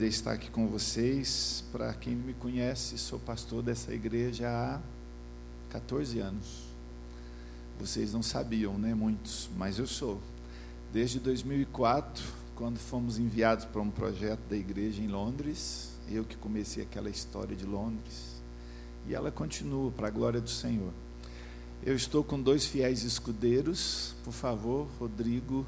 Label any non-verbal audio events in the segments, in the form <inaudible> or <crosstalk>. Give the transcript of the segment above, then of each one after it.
poder estar aqui com vocês. Para quem me conhece, sou pastor dessa igreja há 14 anos. Vocês não sabiam, né? Muitos, mas eu sou. Desde 2004, quando fomos enviados para um projeto da igreja em Londres, eu que comecei aquela história de Londres, e ela continua para a glória do Senhor. Eu estou com dois fiéis escudeiros, por favor, Rodrigo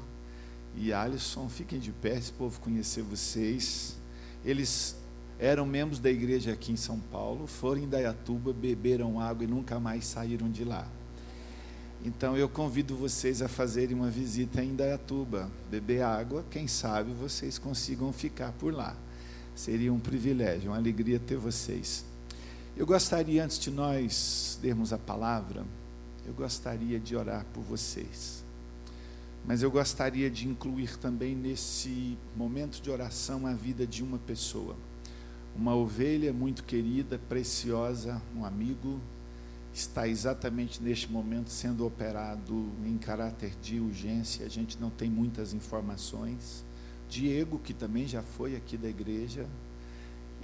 e Alisson, fiquem de pé, esse povo conhecer vocês. Eles eram membros da igreja aqui em São Paulo, foram em Dayatuba, beberam água e nunca mais saíram de lá. Então eu convido vocês a fazerem uma visita em Dayatuba, beber água, quem sabe vocês consigam ficar por lá. Seria um privilégio, uma alegria ter vocês. Eu gostaria, antes de nós lermos a palavra, eu gostaria de orar por vocês. Mas eu gostaria de incluir também nesse momento de oração a vida de uma pessoa. Uma ovelha muito querida, preciosa, um amigo, está exatamente neste momento sendo operado em caráter de urgência. A gente não tem muitas informações. Diego, que também já foi aqui da igreja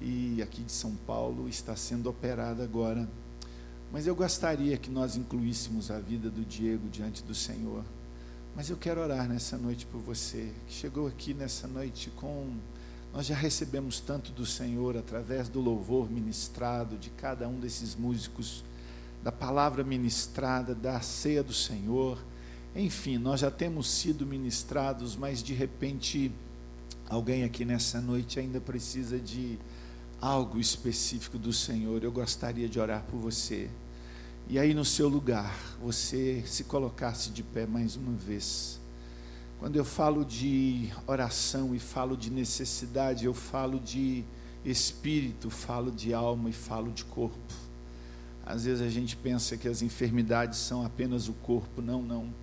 e aqui de São Paulo, está sendo operado agora. Mas eu gostaria que nós incluíssemos a vida do Diego diante do Senhor. Mas eu quero orar nessa noite por você, que chegou aqui nessa noite com. Nós já recebemos tanto do Senhor através do louvor ministrado de cada um desses músicos da palavra ministrada, da ceia do Senhor. Enfim, nós já temos sido ministrados, mas de repente alguém aqui nessa noite ainda precisa de algo específico do Senhor. Eu gostaria de orar por você. E aí no seu lugar, você se colocasse de pé mais uma vez. Quando eu falo de oração e falo de necessidade, eu falo de espírito, falo de alma e falo de corpo. Às vezes a gente pensa que as enfermidades são apenas o corpo. Não, não.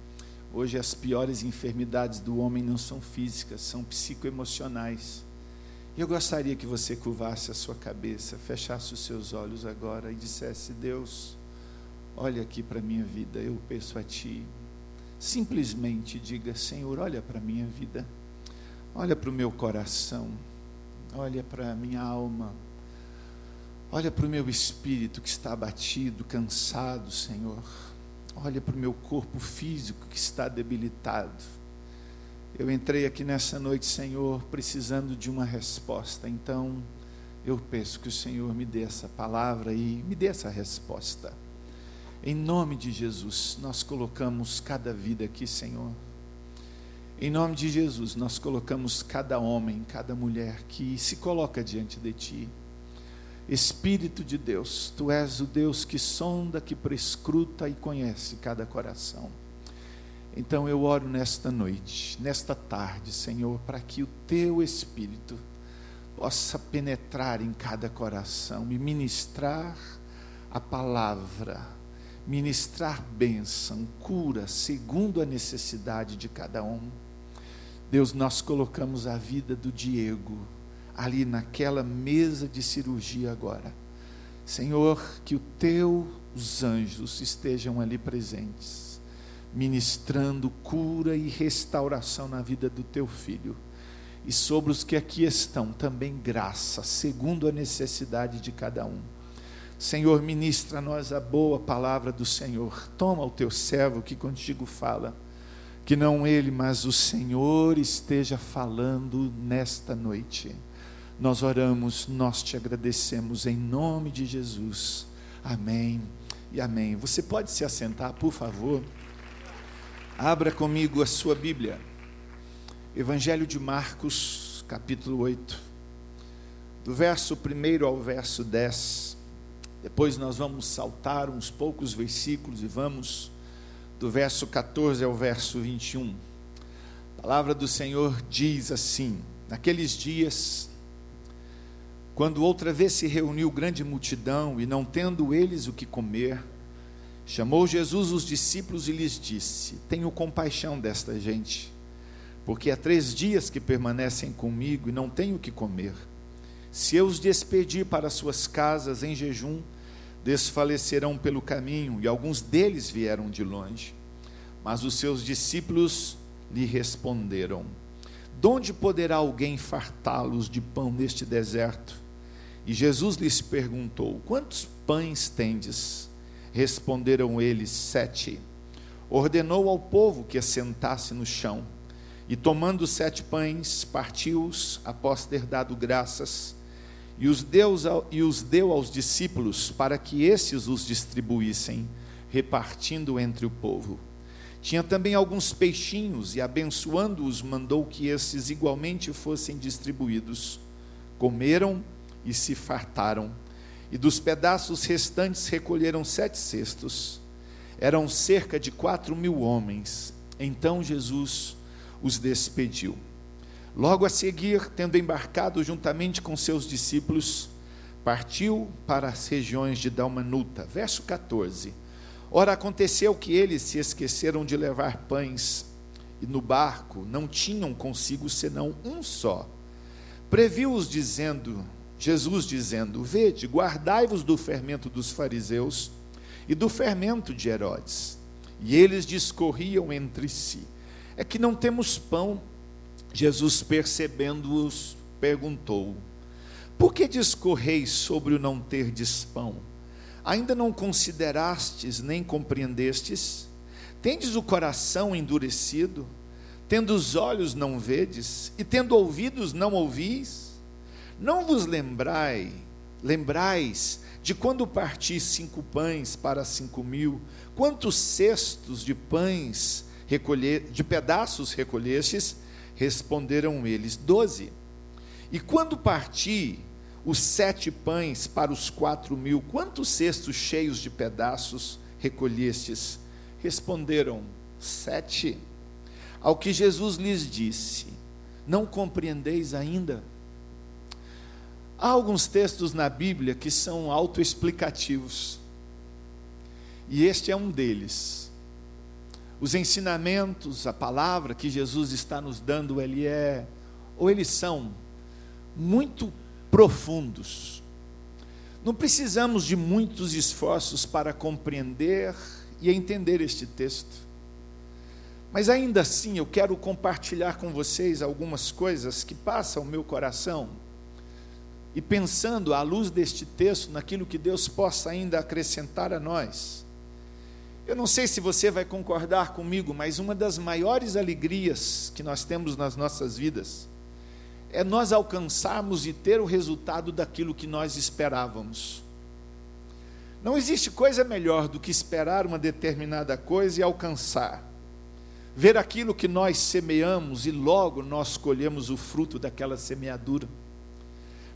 Hoje as piores enfermidades do homem não são físicas, são psicoemocionais. Eu gostaria que você curvasse a sua cabeça, fechasse os seus olhos agora e dissesse: Deus, olha aqui para a minha vida, eu peço a Ti. Simplesmente diga: Senhor, olha para a minha vida, olha para o meu coração, olha para a minha alma Olha para o meu espírito que está abatido, cansado, Senhor. Olha para o meu corpo físico que está debilitado. Eu entrei aqui nessa noite, Senhor, precisando de uma resposta. Então, eu peço que o Senhor me dê essa palavra e me dê essa resposta. Em nome de Jesus, nós colocamos cada vida aqui, Senhor. Em nome de Jesus, nós colocamos cada homem, cada mulher que se coloca diante de Ti. Espírito de Deus, tu és o Deus que sonda, que prescruta e conhece cada coração. Então eu oro nesta noite, nesta tarde, Senhor, para que o teu Espírito possa penetrar em cada coração e ministrar a palavra, ministrar bênção, cura, segundo a necessidade de cada um. Deus, nós colocamos a vida do Diego ali naquela mesa de cirurgia agora. Senhor, que os teus anjos estejam ali presentes, ministrando cura e restauração na vida do teu filho. E sobre os que aqui estão, também graça, segundo a necessidade de cada um. Senhor, ministra a nós a boa palavra do Senhor. Toma o teu servo que contigo fala. Que não ele, mas o Senhor esteja falando nesta noite nós oramos, nós te agradecemos em nome de Jesus. Amém e amém. Você pode se assentar, por favor? Abra comigo a sua Bíblia. Evangelho de Marcos, capítulo 8. Do verso 1 ao verso 10. Depois nós vamos saltar uns poucos versículos e vamos do verso 14 ao verso 21. A palavra do Senhor diz assim: Naqueles dias quando outra vez se reuniu grande multidão e não tendo eles o que comer, chamou Jesus os discípulos e lhes disse: Tenho compaixão desta gente, porque há três dias que permanecem comigo e não tenho o que comer. Se eu os despedir para suas casas em jejum, desfalecerão pelo caminho, e alguns deles vieram de longe. Mas os seus discípulos lhe responderam: Donde poderá alguém fartá-los de pão neste deserto? E Jesus lhes perguntou: Quantos pães tendes? Responderam eles: Sete. Ordenou ao povo que assentasse no chão. E tomando sete pães, partiu-os após ter dado graças, e os, deu, e os deu aos discípulos para que esses os distribuíssem, repartindo entre o povo. Tinha também alguns peixinhos, e abençoando-os, mandou que esses igualmente fossem distribuídos. Comeram e se fartaram, e dos pedaços restantes recolheram sete cestos. Eram cerca de quatro mil homens. Então Jesus os despediu. Logo a seguir, tendo embarcado juntamente com seus discípulos, partiu para as regiões de Dalmanuta. Verso 14. Ora, aconteceu que eles se esqueceram de levar pães, e no barco não tinham consigo senão um só. Previu-os dizendo, Jesus dizendo: Vede, guardai-vos do fermento dos fariseus e do fermento de Herodes. E eles discorriam entre si: É que não temos pão. Jesus, percebendo-os, perguntou: Por que discorreis sobre o não ter pão? Ainda não considerastes nem compreendestes? Tendes o coração endurecido? Tendo os olhos não vedes? E tendo ouvidos não ouvis? Não vos lembrai, lembrais de quando parti cinco pães para cinco mil, quantos cestos de pães de pedaços recolhestes? Responderam eles, doze. E quando parti os sete pães para os quatro mil, quantos cestos cheios de pedaços recolhestes? Responderam, sete. Ao que Jesus lhes disse, não compreendeis ainda? Há alguns textos na Bíblia que são autoexplicativos, e este é um deles. Os ensinamentos, a palavra que Jesus está nos dando, ele é, ou eles são muito profundos. Não precisamos de muitos esforços para compreender e entender este texto. Mas ainda assim eu quero compartilhar com vocês algumas coisas que passam o meu coração. E pensando à luz deste texto, naquilo que Deus possa ainda acrescentar a nós. Eu não sei se você vai concordar comigo, mas uma das maiores alegrias que nós temos nas nossas vidas é nós alcançarmos e ter o resultado daquilo que nós esperávamos. Não existe coisa melhor do que esperar uma determinada coisa e alcançar. Ver aquilo que nós semeamos e logo nós colhemos o fruto daquela semeadura.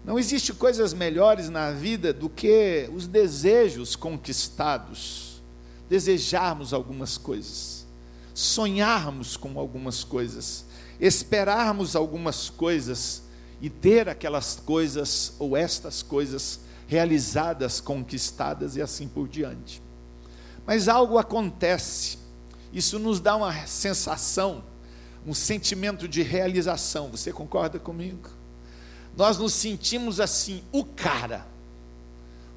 Não existe coisas melhores na vida do que os desejos conquistados, desejarmos algumas coisas, sonharmos com algumas coisas esperarmos algumas coisas e ter aquelas coisas ou estas coisas realizadas, conquistadas e assim por diante. Mas algo acontece, isso nos dá uma sensação, um sentimento de realização. Você concorda comigo? Nós nos sentimos assim, o cara.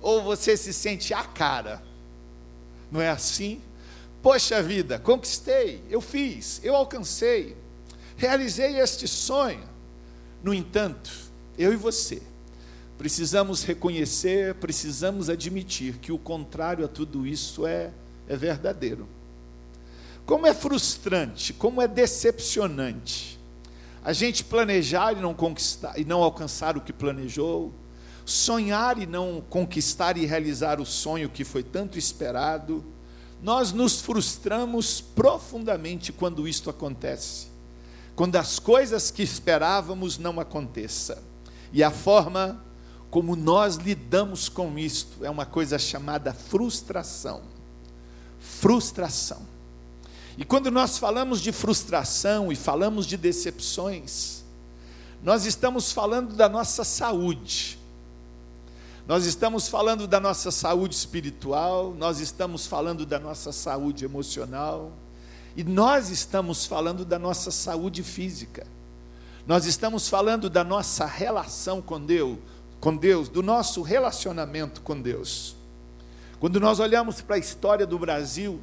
Ou você se sente a cara. Não é assim? Poxa vida, conquistei, eu fiz, eu alcancei realizei este sonho. No entanto, eu e você precisamos reconhecer, precisamos admitir que o contrário a tudo isso é, é verdadeiro. Como é frustrante, como é decepcionante a gente planejar e não conquistar e não alcançar o que planejou, sonhar e não conquistar e realizar o sonho que foi tanto esperado. Nós nos frustramos profundamente quando isto acontece quando as coisas que esperávamos não aconteçam. E a forma como nós lidamos com isto é uma coisa chamada frustração. Frustração. E quando nós falamos de frustração e falamos de decepções, nós estamos falando da nossa saúde. Nós estamos falando da nossa saúde espiritual, nós estamos falando da nossa saúde emocional, e nós estamos falando da nossa saúde física. Nós estamos falando da nossa relação com Deus, com Deus, do nosso relacionamento com Deus. Quando nós olhamos para a história do Brasil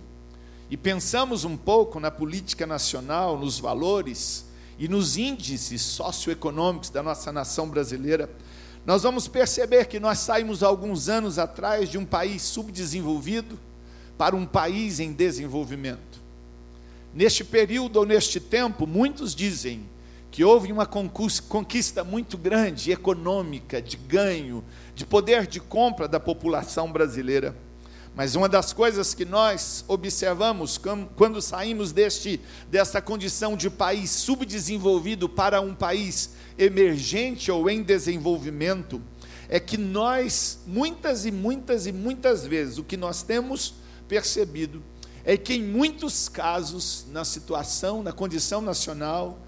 e pensamos um pouco na política nacional, nos valores e nos índices socioeconômicos da nossa nação brasileira, nós vamos perceber que nós saímos alguns anos atrás de um país subdesenvolvido para um país em desenvolvimento. Neste período ou neste tempo, muitos dizem que houve uma conquista muito grande econômica, de ganho, de poder de compra da população brasileira. Mas uma das coisas que nós observamos quando saímos deste, desta condição de país subdesenvolvido para um país emergente ou em desenvolvimento, é que nós, muitas e muitas e muitas vezes, o que nós temos percebido é que em muitos casos, na situação, na condição nacional,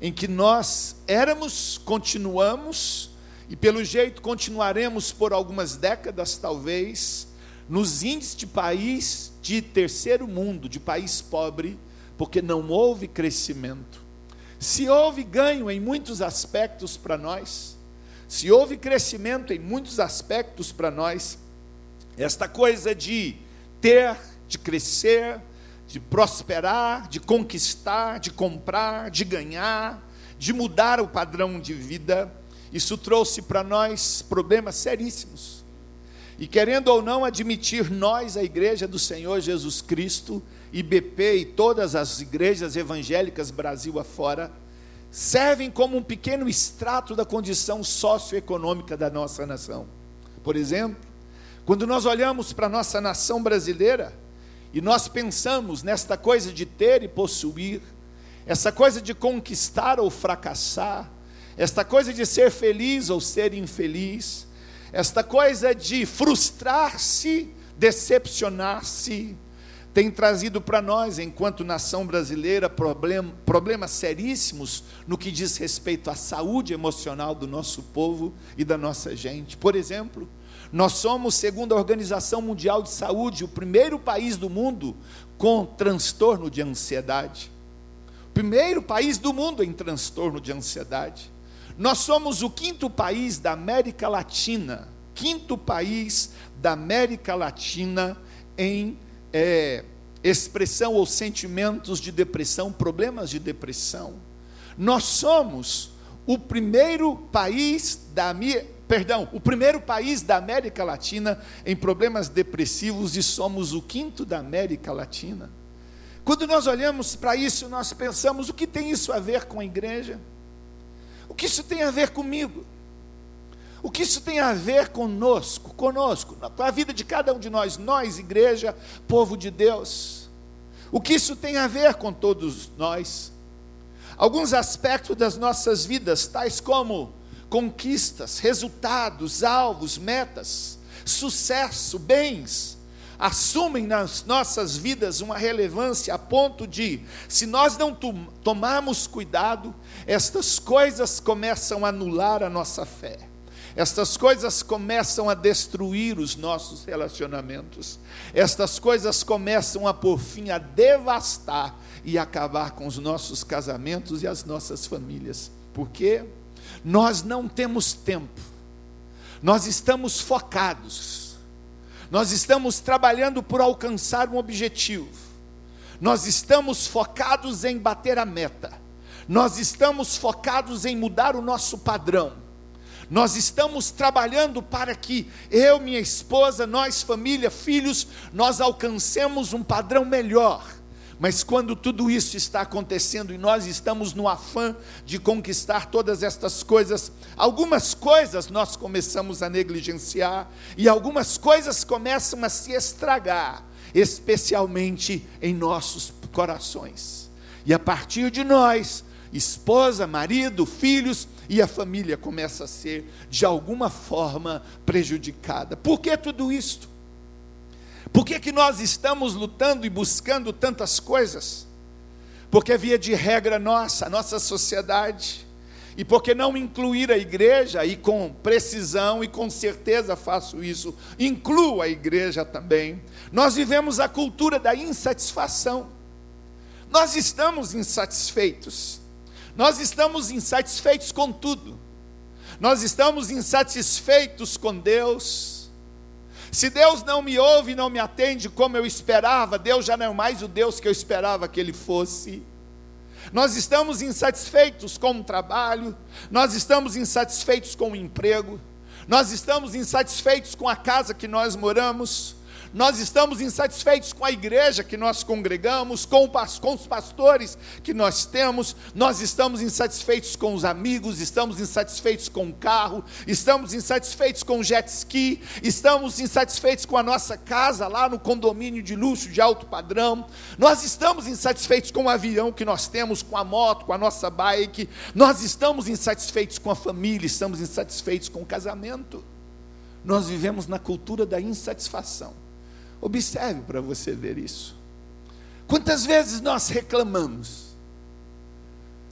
em que nós éramos, continuamos, e pelo jeito continuaremos por algumas décadas, talvez, nos índices de país de terceiro mundo, de país pobre, porque não houve crescimento. Se houve ganho em muitos aspectos para nós, se houve crescimento em muitos aspectos para nós, esta coisa de ter, de crescer, de prosperar, de conquistar, de comprar, de ganhar, de mudar o padrão de vida. Isso trouxe para nós problemas seríssimos. E querendo ou não admitir, nós, a Igreja do Senhor Jesus Cristo, IBP e todas as igrejas evangélicas Brasil afora, servem como um pequeno extrato da condição socioeconômica da nossa nação. Por exemplo, quando nós olhamos para a nossa nação brasileira, e nós pensamos nesta coisa de ter e possuir, essa coisa de conquistar ou fracassar, esta coisa de ser feliz ou ser infeliz, esta coisa de frustrar-se, decepcionar-se, tem trazido para nós, enquanto nação brasileira, problem, problemas seríssimos no que diz respeito à saúde emocional do nosso povo e da nossa gente. Por exemplo, nós somos, segundo a Organização Mundial de Saúde, o primeiro país do mundo com transtorno de ansiedade. Primeiro país do mundo em transtorno de ansiedade. Nós somos o quinto país da América Latina, quinto país da América Latina em é, expressão ou sentimentos de depressão, problemas de depressão. Nós somos o primeiro país da perdão, o primeiro país da América Latina em problemas depressivos e somos o quinto da América Latina. Quando nós olhamos para isso, nós pensamos: o que tem isso a ver com a igreja? O que isso tem a ver comigo? O que isso tem a ver conosco, conosco, com a vida de cada um de nós, nós, igreja, povo de Deus? O que isso tem a ver com todos nós? Alguns aspectos das nossas vidas, tais como conquistas, resultados, alvos, metas, sucesso, bens, assumem nas nossas vidas uma relevância a ponto de, se nós não tomarmos cuidado, estas coisas começam a anular a nossa fé. Estas coisas começam a destruir os nossos relacionamentos. Estas coisas começam a, por fim, a devastar e acabar com os nossos casamentos e as nossas famílias. Por quê? Nós não temos tempo, nós estamos focados, nós estamos trabalhando por alcançar um objetivo, nós estamos focados em bater a meta, nós estamos focados em mudar o nosso padrão, nós estamos trabalhando para que eu, minha esposa, nós, família, filhos, nós alcancemos um padrão melhor mas quando tudo isso está acontecendo e nós estamos no afã de conquistar todas estas coisas, algumas coisas nós começamos a negligenciar e algumas coisas começam a se estragar, especialmente em nossos corações. E a partir de nós, esposa, marido, filhos e a família começa a ser de alguma forma prejudicada. Por que tudo isto? Por que, que nós estamos lutando e buscando tantas coisas? Porque via de regra nossa, a nossa sociedade, e porque não incluir a igreja, e com precisão e com certeza faço isso, incluo a igreja também. Nós vivemos a cultura da insatisfação. Nós estamos insatisfeitos. Nós estamos insatisfeitos com tudo. Nós estamos insatisfeitos com Deus se Deus não me ouve não me atende como eu esperava, Deus já não é mais o Deus que eu esperava que Ele fosse. nós estamos insatisfeitos com o trabalho, nós estamos insatisfeitos com o emprego, nós estamos insatisfeitos com a casa que nós moramos, nós estamos insatisfeitos com a igreja que nós congregamos, com, com, os pastores que nós temos, nós estamos insatisfeitos com os amigos, estamos insatisfeitos com o carro, estamos insatisfeitos com o jet ski, estamos insatisfeitos com a nossa casa lá no condomínio de luxo de alto padrão, nós estamos insatisfeitos com o avião que nós temos, com a moto, com a nossa bike, nós estamos insatisfeitos com a família, estamos insatisfeitos com o casamento. Nós vivemos na cultura da insatisfação. Observe para você ver isso. Quantas vezes nós reclamamos?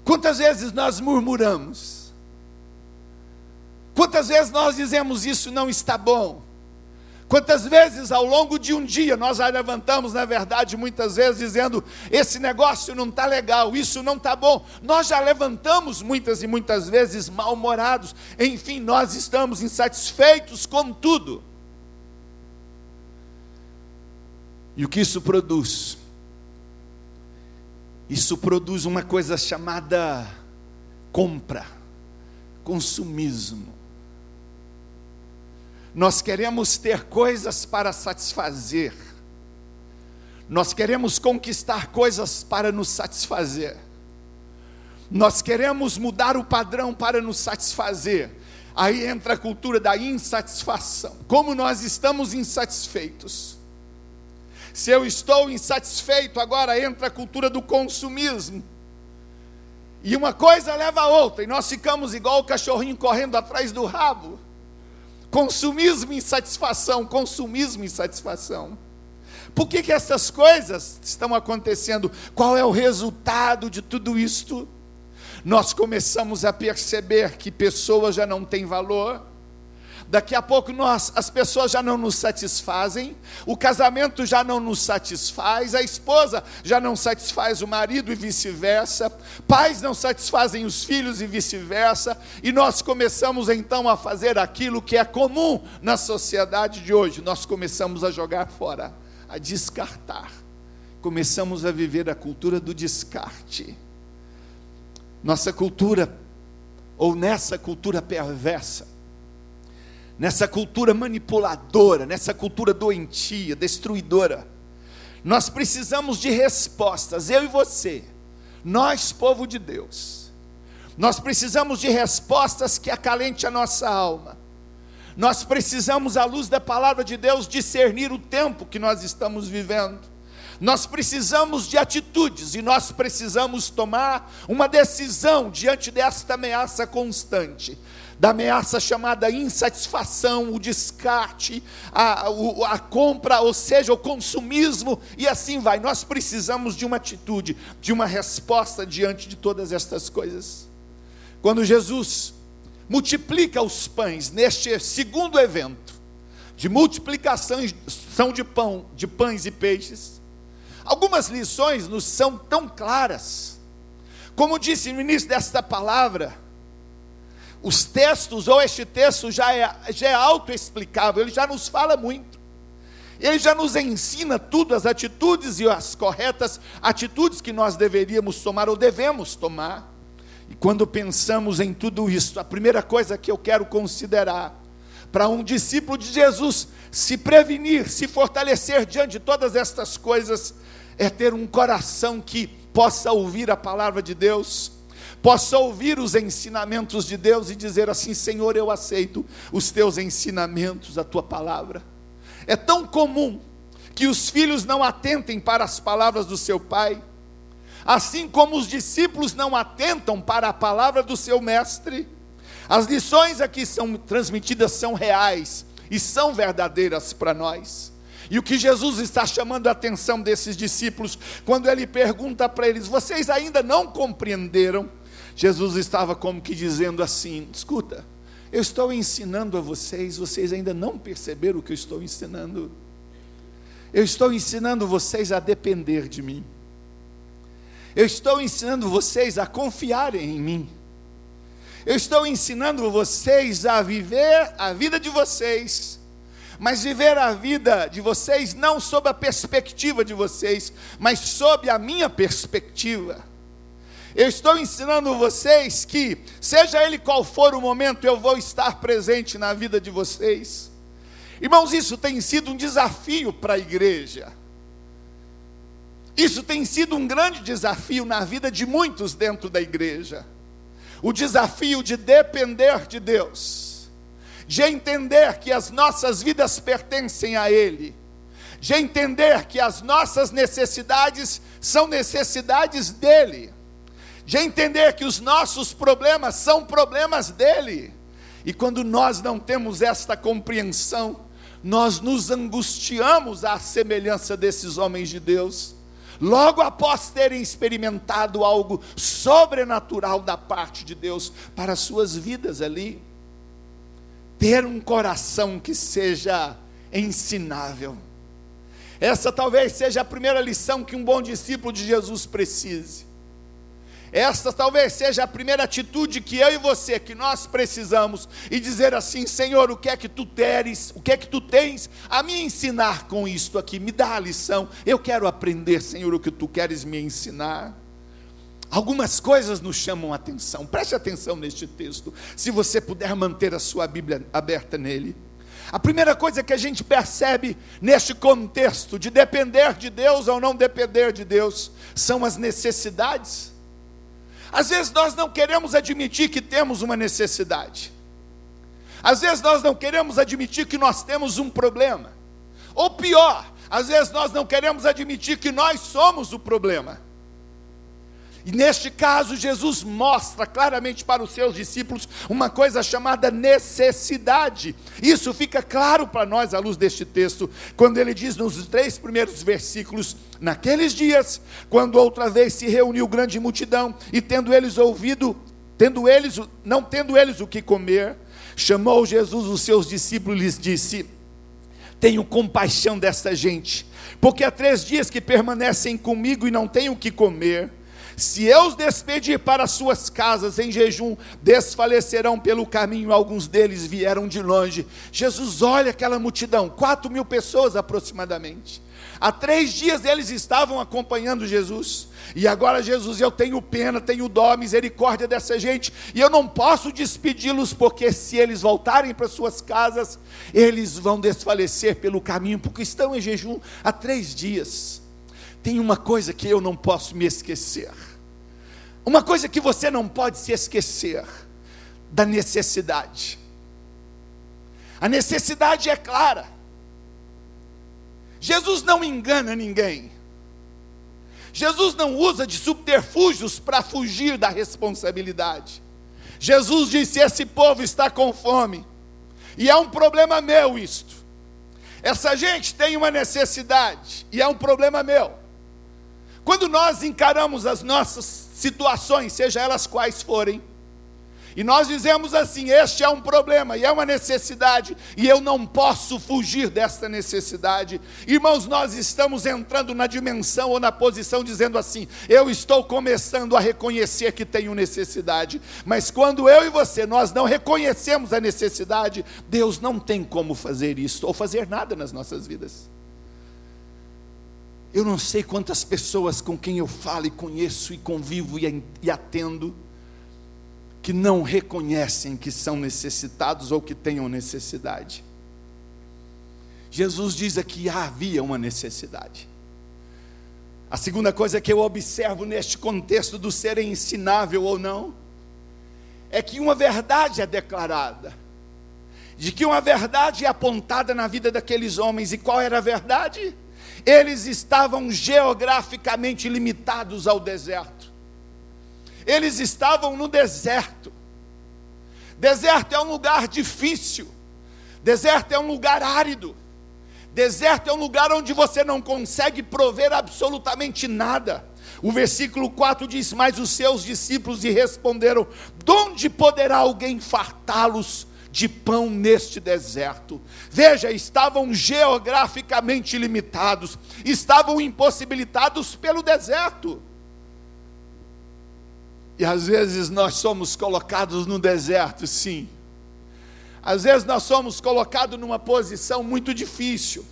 Quantas vezes nós murmuramos? Quantas vezes nós dizemos isso não está bom? Quantas vezes ao longo de um dia nós levantamos, na verdade, muitas vezes dizendo: esse negócio não está legal, isso não está bom. Nós já levantamos muitas e muitas vezes mal-humorados, enfim, nós estamos insatisfeitos com tudo. E o que isso produz? Isso produz uma coisa chamada compra, consumismo. Nós queremos ter coisas para satisfazer, nós queremos conquistar coisas para nos satisfazer, nós queremos mudar o padrão para nos satisfazer. Aí entra a cultura da insatisfação. Como nós estamos insatisfeitos, se eu estou insatisfeito, agora entra a cultura do consumismo. E uma coisa leva a outra, e nós ficamos igual o cachorrinho correndo atrás do rabo. Consumismo e insatisfação, consumismo e insatisfação. Por que, que essas coisas estão acontecendo? Qual é o resultado de tudo isto? Nós começamos a perceber que pessoas já não têm valor, Daqui a pouco nós, as pessoas já não nos satisfazem, o casamento já não nos satisfaz, a esposa já não satisfaz o marido e vice-versa, pais não satisfazem os filhos e vice-versa, e nós começamos então a fazer aquilo que é comum na sociedade de hoje, nós começamos a jogar fora, a descartar. Começamos a viver a cultura do descarte. Nossa cultura, ou nessa cultura perversa, nessa cultura manipuladora, nessa cultura doentia, destruidora. Nós precisamos de respostas, eu e você, nós, povo de Deus. Nós precisamos de respostas que acalente a nossa alma. Nós precisamos, à luz da palavra de Deus, discernir o tempo que nós estamos vivendo. Nós precisamos de atitudes e nós precisamos tomar uma decisão diante desta ameaça constante da ameaça chamada insatisfação, o descarte, a, a, compra, ou seja, o consumismo, e assim vai. Nós precisamos de uma atitude, de uma resposta diante de todas estas coisas. Quando Jesus multiplica os pães neste segundo evento de multiplicação de pão, de pães e peixes, algumas lições nos são tão claras. Como disse no início desta palavra, os textos, ou este texto já é, já é autoexplicável, ele já nos fala muito. Ele já nos ensina tudo, as atitudes e as corretas atitudes que nós deveríamos tomar ou devemos tomar. E quando pensamos em tudo isso, a primeira coisa que eu quero considerar para um discípulo de Jesus se prevenir, se fortalecer diante de todas estas coisas, é ter um coração que possa ouvir a palavra de Deus possa ouvir os ensinamentos de Deus e dizer assim: Senhor, eu aceito os teus ensinamentos, a tua palavra. É tão comum que os filhos não atentem para as palavras do seu pai, assim como os discípulos não atentam para a palavra do seu mestre. As lições aqui são transmitidas são reais e são verdadeiras para nós. E o que Jesus está chamando a atenção desses discípulos, quando ele pergunta para eles: vocês ainda não compreenderam? Jesus estava como que dizendo assim: escuta, eu estou ensinando a vocês, vocês ainda não perceberam o que eu estou ensinando. Eu estou ensinando vocês a depender de mim. Eu estou ensinando vocês a confiarem em mim. Eu estou ensinando vocês a viver a vida de vocês, mas viver a vida de vocês não sob a perspectiva de vocês, mas sob a minha perspectiva. Eu estou ensinando vocês que, seja ele qual for o momento, eu vou estar presente na vida de vocês. Irmãos, isso tem sido um desafio para a igreja. Isso tem sido um grande desafio na vida de muitos dentro da igreja. O desafio de depender de Deus, de entender que as nossas vidas pertencem a Ele, de entender que as nossas necessidades são necessidades dEle, de entender que os nossos problemas são problemas dEle. E quando nós não temos esta compreensão, nós nos angustiamos à semelhança desses homens de Deus. Logo após terem experimentado algo sobrenatural da parte de Deus para as suas vidas ali, ter um coração que seja ensinável. Essa talvez seja a primeira lição que um bom discípulo de Jesus precise. Esta talvez seja a primeira atitude que eu e você, que nós precisamos, e dizer assim: Senhor, o que é que tu teres, o que é que tu tens a me ensinar com isto aqui? Me dá a lição, eu quero aprender, Senhor, o que tu queres me ensinar. Algumas coisas nos chamam a atenção, preste atenção neste texto, se você puder manter a sua Bíblia aberta nele. A primeira coisa que a gente percebe neste contexto de depender de Deus ou não depender de Deus são as necessidades às vezes nós não queremos admitir que temos uma necessidade. Às vezes nós não queremos admitir que nós temos um problema. Ou pior, às vezes nós não queremos admitir que nós somos o problema. E neste caso, Jesus mostra claramente para os seus discípulos uma coisa chamada necessidade. Isso fica claro para nós à luz deste texto, quando ele diz nos três primeiros versículos: Naqueles dias, quando outra vez se reuniu grande multidão, e tendo eles ouvido, tendo eles, não tendo eles o que comer, chamou Jesus os seus discípulos e lhes disse: Tenho compaixão desta gente, porque há três dias que permanecem comigo e não têm o que comer. Se eu os despedir para suas casas em jejum, desfalecerão pelo caminho, alguns deles vieram de longe. Jesus olha aquela multidão, quatro mil pessoas aproximadamente. Há três dias eles estavam acompanhando Jesus. E agora, Jesus, eu tenho pena, tenho dó, misericórdia dessa gente. E eu não posso despedi-los, porque se eles voltarem para suas casas, eles vão desfalecer pelo caminho, porque estão em jejum há três dias. Tem uma coisa que eu não posso me esquecer. Uma coisa que você não pode se esquecer da necessidade. A necessidade é clara. Jesus não engana ninguém. Jesus não usa de subterfúgios para fugir da responsabilidade. Jesus disse: Esse povo está com fome, e é um problema meu isto. Essa gente tem uma necessidade, e é um problema meu. Quando nós encaramos as nossas situações, seja elas quais forem, e nós dizemos assim: este é um problema e é uma necessidade, e eu não posso fugir desta necessidade. Irmãos, nós estamos entrando na dimensão ou na posição dizendo assim: eu estou começando a reconhecer que tenho necessidade, mas quando eu e você nós não reconhecemos a necessidade, Deus não tem como fazer isso ou fazer nada nas nossas vidas. Eu não sei quantas pessoas com quem eu falo e conheço e convivo e, atendo, que não reconhecem que são necessitados ou que tenham necessidade. Jesus diz aqui havia uma necessidade. A segunda coisa que eu observo neste contexto do ser ensinável ou não, é que uma verdade é declarada, de que uma verdade é apontada na vida daqueles homens, e qual era a verdade? Eles estavam geograficamente limitados ao deserto. Eles estavam no deserto. Deserto é um lugar difícil. Deserto é um lugar árido. Deserto é um lugar onde você não consegue prover absolutamente nada. O versículo 4 diz: Mas os seus discípulos lhe responderam: De onde poderá alguém fartá-los de pão neste deserto. Veja, estavam geograficamente limitados, estavam impossibilitados pelo deserto. E às vezes nós somos colocados no deserto, sim. Às vezes nós somos colocados numa posição muito difícil.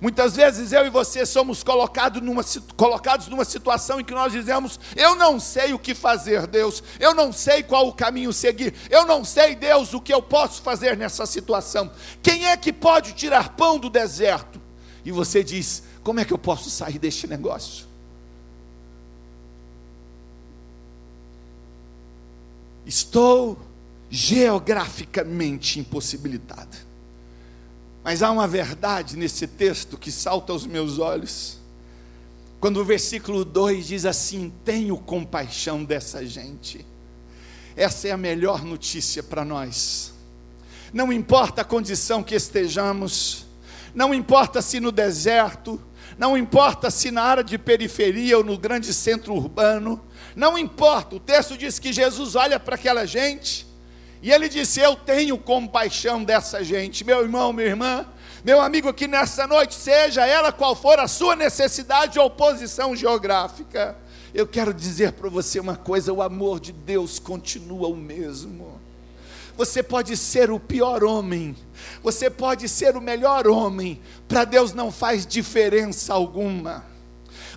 Muitas vezes eu e você somos colocados numa, colocados numa situação em que nós dizemos: Eu não sei o que fazer, Deus, eu não sei qual o caminho seguir, eu não sei, Deus, o que eu posso fazer nessa situação. Quem é que pode tirar pão do deserto? E você diz: Como é que eu posso sair deste negócio? Estou geograficamente impossibilitado. Mas há uma verdade nesse texto que salta aos meus olhos. Quando o versículo 2 diz assim: Tenho compaixão dessa gente. Essa é a melhor notícia para nós. Não importa a condição que estejamos, não importa se no deserto, não importa se na área de periferia ou no grande centro urbano, não importa, o texto diz que Jesus olha para aquela gente e ele disse: Eu tenho compaixão dessa gente, meu irmão, minha irmã, meu amigo, que nessa noite, seja ela qual for a sua necessidade ou posição geográfica, eu quero dizer para você uma coisa: o amor de Deus continua o mesmo. Você pode ser o pior homem, você pode ser o melhor homem, para Deus não faz diferença alguma.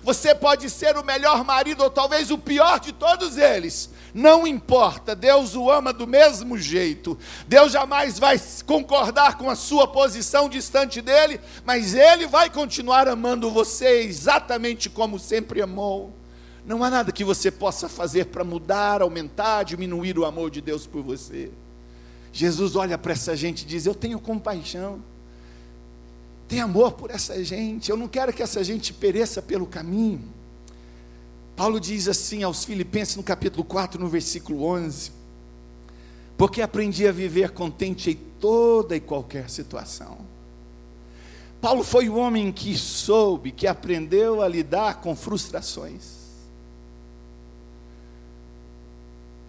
Você pode ser o melhor marido ou talvez o pior de todos eles, não importa, Deus o ama do mesmo jeito. Deus jamais vai concordar com a sua posição distante dele, mas ele vai continuar amando você exatamente como sempre amou. Não há nada que você possa fazer para mudar, aumentar, diminuir o amor de Deus por você. Jesus olha para essa gente e diz: Eu tenho compaixão, tenho amor por essa gente, eu não quero que essa gente pereça pelo caminho. Paulo diz assim aos Filipenses no capítulo 4, no versículo 11: Porque aprendi a viver contente em toda e qualquer situação. Paulo foi o homem que soube, que aprendeu a lidar com frustrações.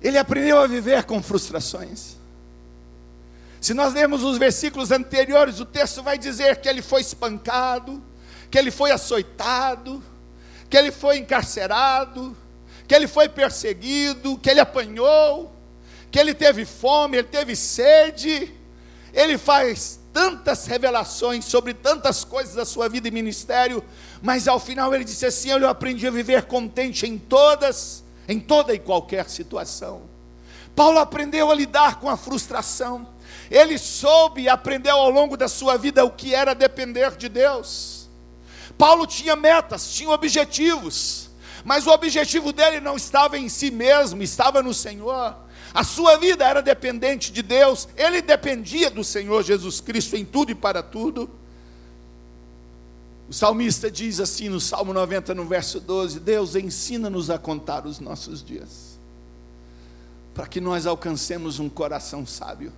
Ele aprendeu a viver com frustrações. Se nós lermos os versículos anteriores, o texto vai dizer que ele foi espancado, que ele foi açoitado, que ele foi encarcerado, que ele foi perseguido, que ele apanhou, que ele teve fome, ele teve sede. Ele faz tantas revelações sobre tantas coisas da sua vida e ministério, mas ao final ele disse assim: Eu aprendi a viver contente em todas, em toda e qualquer situação. Paulo aprendeu a lidar com a frustração. Ele soube e aprendeu ao longo da sua vida o que era depender de Deus. Paulo tinha metas, tinha objetivos, mas o objetivo dele não estava em si mesmo, estava no Senhor. A sua vida era dependente de Deus, ele dependia do Senhor Jesus Cristo em tudo e para tudo. O salmista diz assim no Salmo 90, no verso 12: Deus ensina-nos a contar os nossos dias, para que nós alcancemos um coração sábio.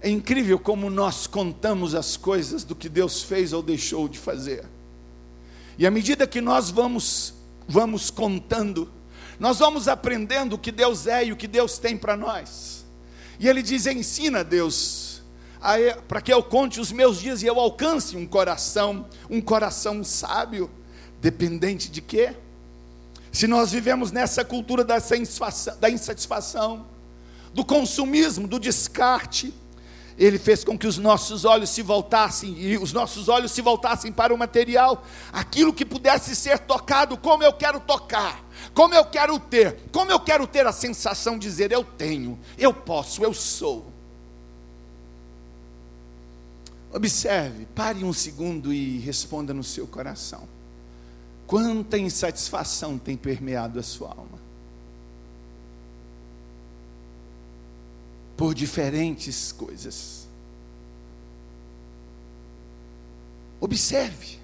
É incrível como nós contamos as coisas do que Deus fez ou deixou de fazer. E à medida que nós vamos vamos contando, nós vamos aprendendo o que Deus é e o que Deus tem para nós. E ele diz: "Ensina, Deus, para que eu conte os meus dias e eu alcance um coração, um coração sábio, dependente de quê? Se nós vivemos nessa cultura da insatisfação, da insatisfação do consumismo, do descarte, ele fez com que os nossos olhos se voltassem e os nossos olhos se voltassem para o material, aquilo que pudesse ser tocado, como eu quero tocar, como eu quero ter, como eu quero ter a sensação de dizer eu tenho, eu posso, eu sou. Observe, pare um segundo e responda no seu coração. Quanta insatisfação tem permeado a sua alma? Por diferentes coisas. Observe.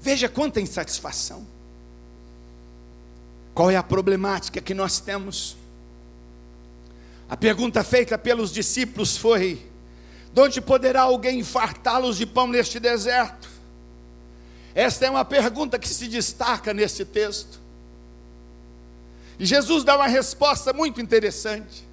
Veja quanta insatisfação. Qual é a problemática que nós temos? A pergunta feita pelos discípulos foi: de onde poderá alguém fartá-los de pão neste deserto? Esta é uma pergunta que se destaca nesse texto. E Jesus dá uma resposta muito interessante.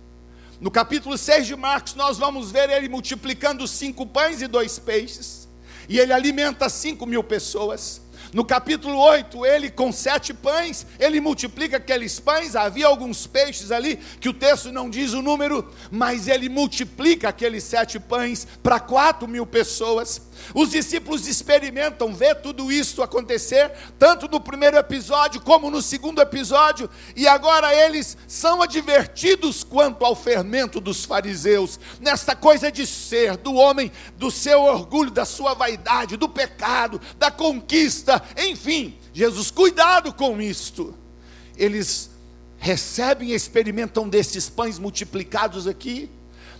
No capítulo 6 de Marcos, nós vamos ver ele multiplicando cinco pães e dois peixes, e ele alimenta cinco mil pessoas. No capítulo 8, ele com sete pães, ele multiplica aqueles pães. Havia alguns peixes ali, que o texto não diz o número, mas ele multiplica aqueles sete pães para quatro mil pessoas. Os discípulos experimentam ver tudo isso acontecer, tanto no primeiro episódio como no segundo episódio, e agora eles são advertidos quanto ao fermento dos fariseus, nesta coisa de ser, do homem, do seu orgulho, da sua vaidade, do pecado, da conquista, enfim. Jesus, cuidado com isto. Eles recebem e experimentam desses pães multiplicados aqui,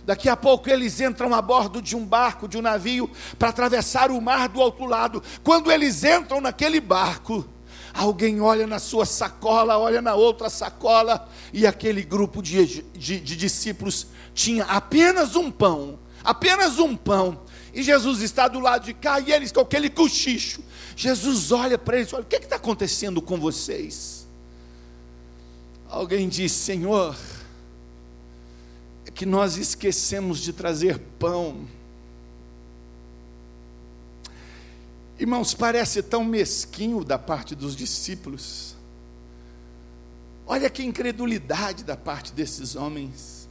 Daqui a pouco eles entram a bordo de um barco, de um navio, para atravessar o mar do outro lado. Quando eles entram naquele barco, alguém olha na sua sacola, olha na outra sacola, e aquele grupo de, de, de discípulos tinha apenas um pão, apenas um pão. E Jesus está do lado de cá e eles com aquele cochicho. Jesus olha para eles, olha, o que está acontecendo com vocês? Alguém diz, Senhor, que nós esquecemos de trazer pão. Irmãos, parece tão mesquinho da parte dos discípulos. Olha que incredulidade da parte desses homens.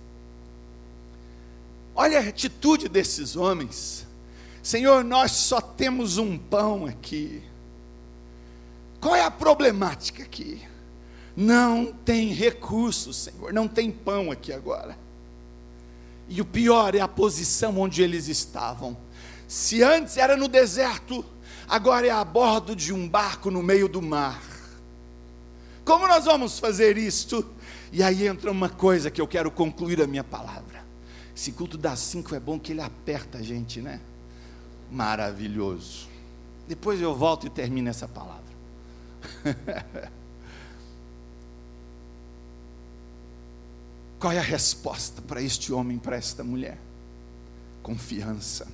Olha a atitude desses homens. Senhor, nós só temos um pão aqui. Qual é a problemática aqui? Não tem recursos, Senhor, não tem pão aqui agora. E o pior é a posição onde eles estavam. Se antes era no deserto, agora é a bordo de um barco no meio do mar. Como nós vamos fazer isto? E aí entra uma coisa que eu quero concluir a minha palavra. Esse culto das cinco é bom que ele aperta a gente, né? Maravilhoso. Depois eu volto e termino essa palavra. <laughs> Qual é a resposta para este homem, para esta mulher? Confiança.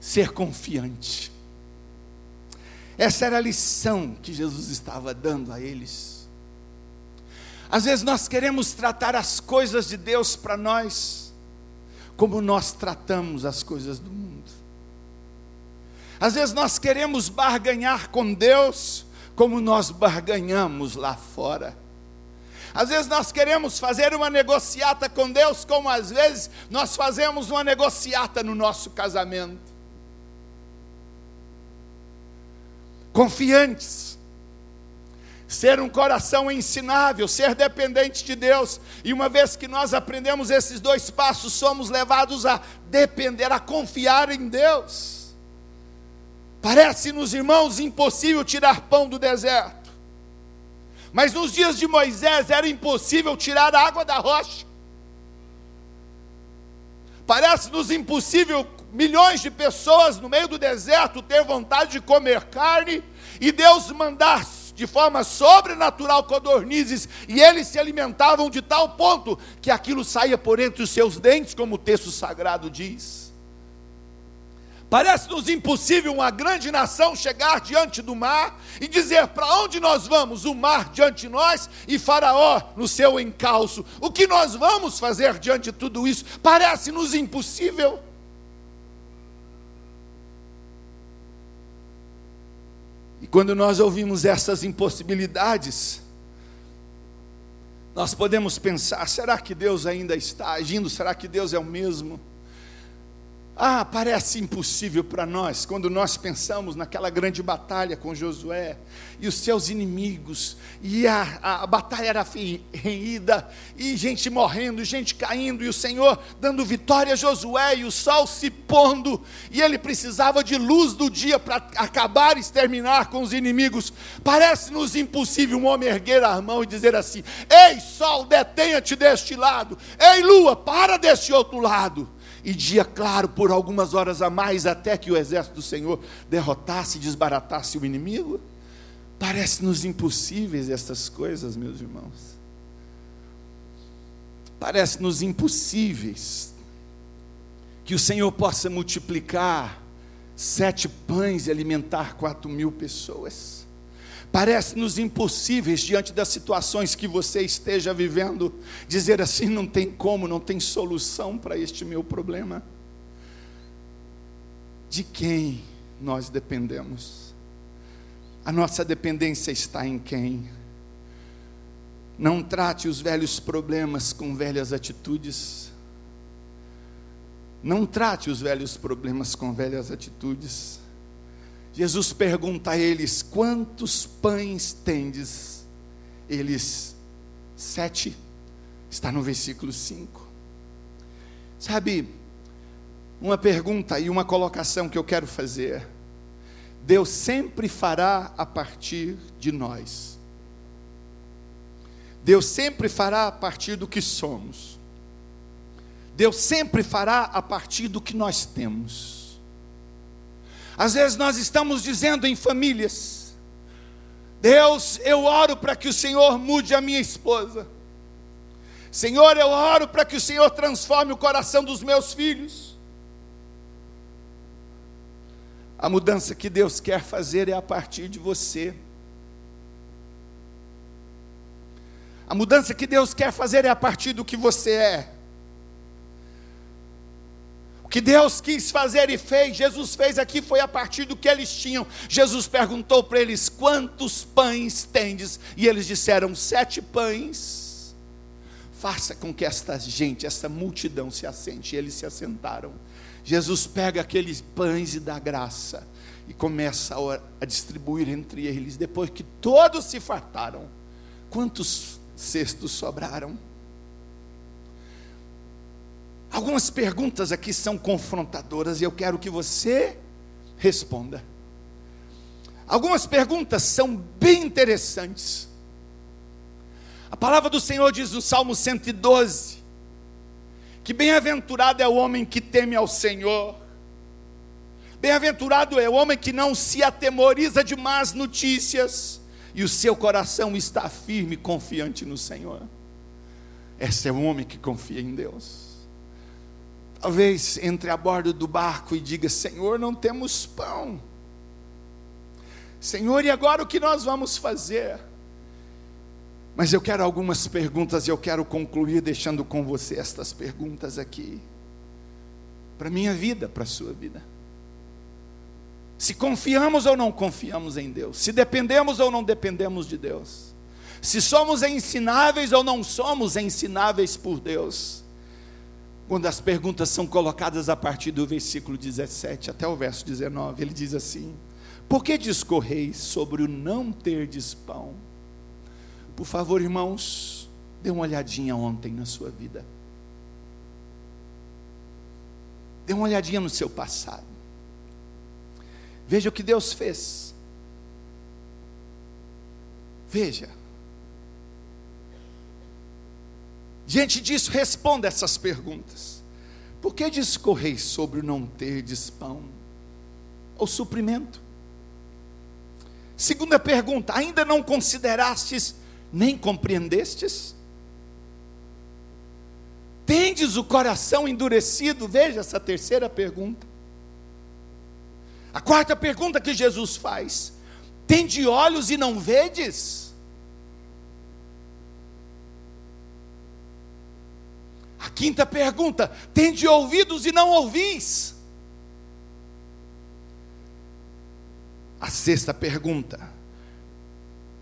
Ser confiante. Essa era a lição que Jesus estava dando a eles. Às vezes nós queremos tratar as coisas de Deus para nós, como nós tratamos as coisas do mundo. Às vezes nós queremos barganhar com Deus, como nós barganhamos lá fora. Às vezes nós queremos fazer uma negociata com Deus, como às vezes nós fazemos uma negociata no nosso casamento. Confiantes, ser um coração ensinável, ser dependente de Deus, e uma vez que nós aprendemos esses dois passos, somos levados a depender, a confiar em Deus. Parece-nos, irmãos, impossível tirar pão do deserto. Mas nos dias de Moisés era impossível tirar a água da rocha. Parece-nos impossível milhões de pessoas no meio do deserto ter vontade de comer carne e Deus mandar de forma sobrenatural codornizes e eles se alimentavam de tal ponto que aquilo saía por entre os seus dentes, como o texto sagrado diz. Parece-nos impossível uma grande nação chegar diante do mar e dizer: para onde nós vamos? O mar diante de nós e Faraó no seu encalço. O que nós vamos fazer diante de tudo isso? Parece-nos impossível. E quando nós ouvimos essas impossibilidades, nós podemos pensar: será que Deus ainda está agindo? Será que Deus é o mesmo? Ah, parece impossível para nós quando nós pensamos naquela grande batalha com Josué e os seus inimigos, e a, a, a batalha era renhida, e gente morrendo, gente caindo, e o Senhor dando vitória a Josué, e o sol se pondo, e ele precisava de luz do dia para acabar e exterminar com os inimigos. Parece-nos impossível um homem erguer a mão e dizer assim: Ei, sol, detenha-te deste lado, ei, lua, para deste outro lado e dia claro por algumas horas a mais, até que o exército do Senhor derrotasse e desbaratasse o inimigo? Parece-nos impossíveis essas coisas, meus irmãos. Parece-nos impossíveis que o Senhor possa multiplicar sete pães e alimentar quatro mil pessoas parece-nos impossíveis diante das situações que você esteja vivendo, dizer assim: não tem como, não tem solução para este meu problema. De quem nós dependemos. A nossa dependência está em quem? Não trate os velhos problemas com velhas atitudes. Não trate os velhos problemas com velhas atitudes. Jesus pergunta a eles: Quantos pães tendes? Eles, sete, está no versículo 5. Sabe, uma pergunta e uma colocação que eu quero fazer. Deus sempre fará a partir de nós. Deus sempre fará a partir do que somos. Deus sempre fará a partir do que nós temos. Às vezes nós estamos dizendo em famílias: Deus, eu oro para que o Senhor mude a minha esposa. Senhor, eu oro para que o Senhor transforme o coração dos meus filhos. A mudança que Deus quer fazer é a partir de você. A mudança que Deus quer fazer é a partir do que você é. Que Deus quis fazer e fez, Jesus fez aqui foi a partir do que eles tinham. Jesus perguntou para eles: Quantos pães tendes? E eles disseram: Sete pães. Faça com que esta gente, esta multidão se assente. E eles se assentaram. Jesus pega aqueles pães e dá graça e começa a, a distribuir entre eles. Depois que todos se fartaram, quantos cestos sobraram? Algumas perguntas aqui são confrontadoras e eu quero que você responda. Algumas perguntas são bem interessantes. A palavra do Senhor diz no Salmo 112: que bem-aventurado é o homem que teme ao Senhor, bem-aventurado é o homem que não se atemoriza de más notícias, e o seu coração está firme, confiante no Senhor. Esse é o homem que confia em Deus. Talvez entre a bordo do barco e diga: Senhor, não temos pão. Senhor, e agora o que nós vamos fazer? Mas eu quero algumas perguntas e eu quero concluir deixando com você estas perguntas aqui. Para minha vida, para a sua vida. Se confiamos ou não confiamos em Deus, se dependemos ou não dependemos de Deus, se somos ensináveis ou não somos ensináveis por Deus. Quando as perguntas são colocadas a partir do versículo 17 até o verso 19, ele diz assim: Por que discorreis sobre o não ter pão? Por favor, irmãos, dê uma olhadinha ontem na sua vida. Dê uma olhadinha no seu passado. Veja o que Deus fez. Veja. Diante disso, responda essas perguntas. Por que discorreis sobre o não ter pão ou suprimento? Segunda pergunta: ainda não considerastes nem compreendestes? Tendes o coração endurecido? Veja essa terceira pergunta. A quarta pergunta que Jesus faz: Tende olhos e não vedes? A quinta pergunta: Tende ouvidos e não ouvis? A sexta pergunta: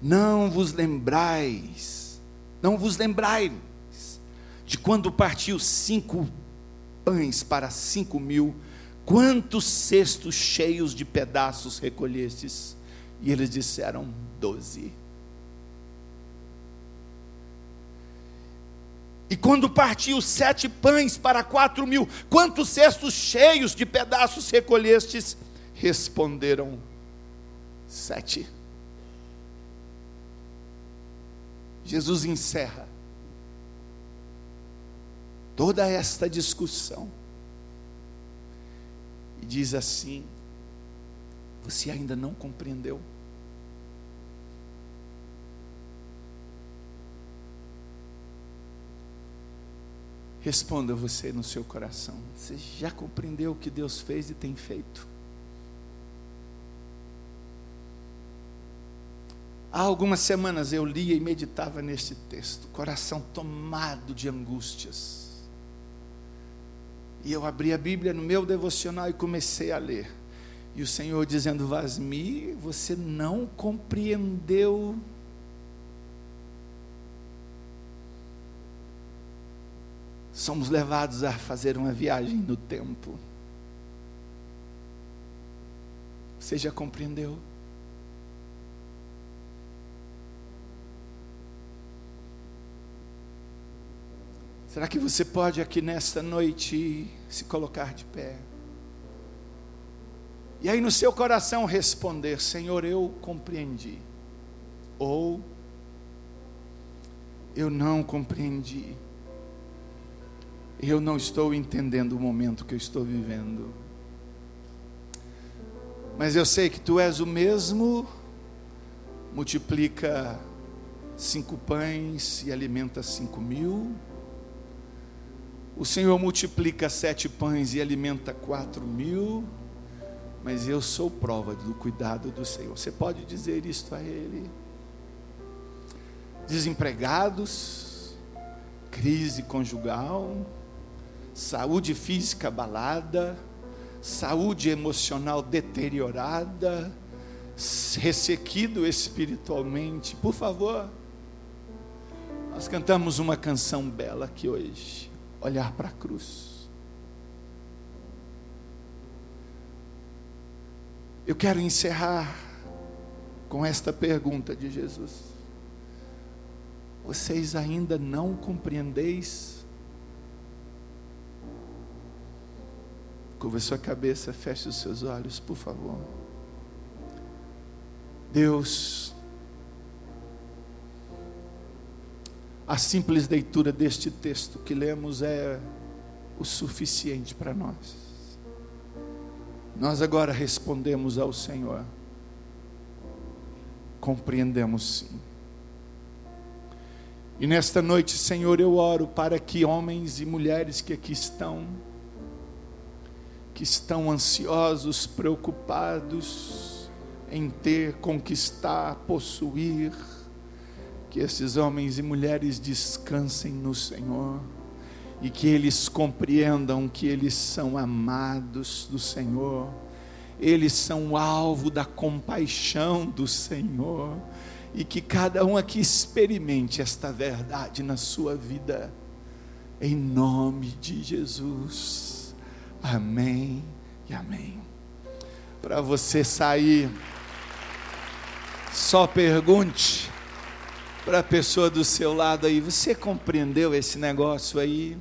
Não vos lembrais, não vos lembrais de quando partiu cinco pães para cinco mil Quantos cestos cheios de pedaços recolhestes? E eles disseram: doze. E quando partiu sete pães para quatro mil, quantos cestos cheios de pedaços recolhestes? Responderam: sete. Jesus encerra toda esta discussão e diz assim: Você ainda não compreendeu? Responda você no seu coração: Você já compreendeu o que Deus fez e tem feito? Há algumas semanas eu lia e meditava neste texto, coração tomado de angústias e eu abri a Bíblia no meu devocional e comecei a ler. E o Senhor dizendo: Vasmi, você não compreendeu. Somos levados a fazer uma viagem no tempo. Você já compreendeu? Será que você pode aqui nesta noite se colocar de pé? E aí no seu coração responder: Senhor, eu compreendi. Ou eu não compreendi. Eu não estou entendendo o momento que eu estou vivendo. Mas eu sei que tu és o mesmo, multiplica cinco pães e alimenta cinco mil o Senhor multiplica sete pães e alimenta quatro mil, mas eu sou prova do cuidado do Senhor. Você pode dizer isto a Ele? Desempregados, crise conjugal, saúde física abalada, saúde emocional deteriorada, ressequido espiritualmente. Por favor, nós cantamos uma canção bela aqui hoje olhar para a cruz. Eu quero encerrar com esta pergunta de Jesus: Vocês ainda não compreendeis? Curva sua cabeça, feche os seus olhos, por favor. Deus, A simples leitura deste texto que lemos é o suficiente para nós. Nós agora respondemos ao Senhor. Compreendemos sim. E nesta noite, Senhor, eu oro para que homens e mulheres que aqui estão, que estão ansiosos, preocupados em ter, conquistar, possuir, que esses homens e mulheres descansem no Senhor e que eles compreendam que eles são amados do Senhor, eles são alvo da compaixão do Senhor e que cada um aqui experimente esta verdade na sua vida, em nome de Jesus. Amém e amém. Para você sair, só pergunte para a pessoa do seu lado aí, você compreendeu esse negócio aí?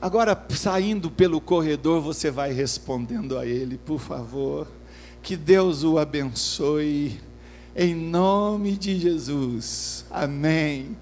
Agora, saindo pelo corredor, você vai respondendo a ele, por favor. Que Deus o abençoe, em nome de Jesus. Amém.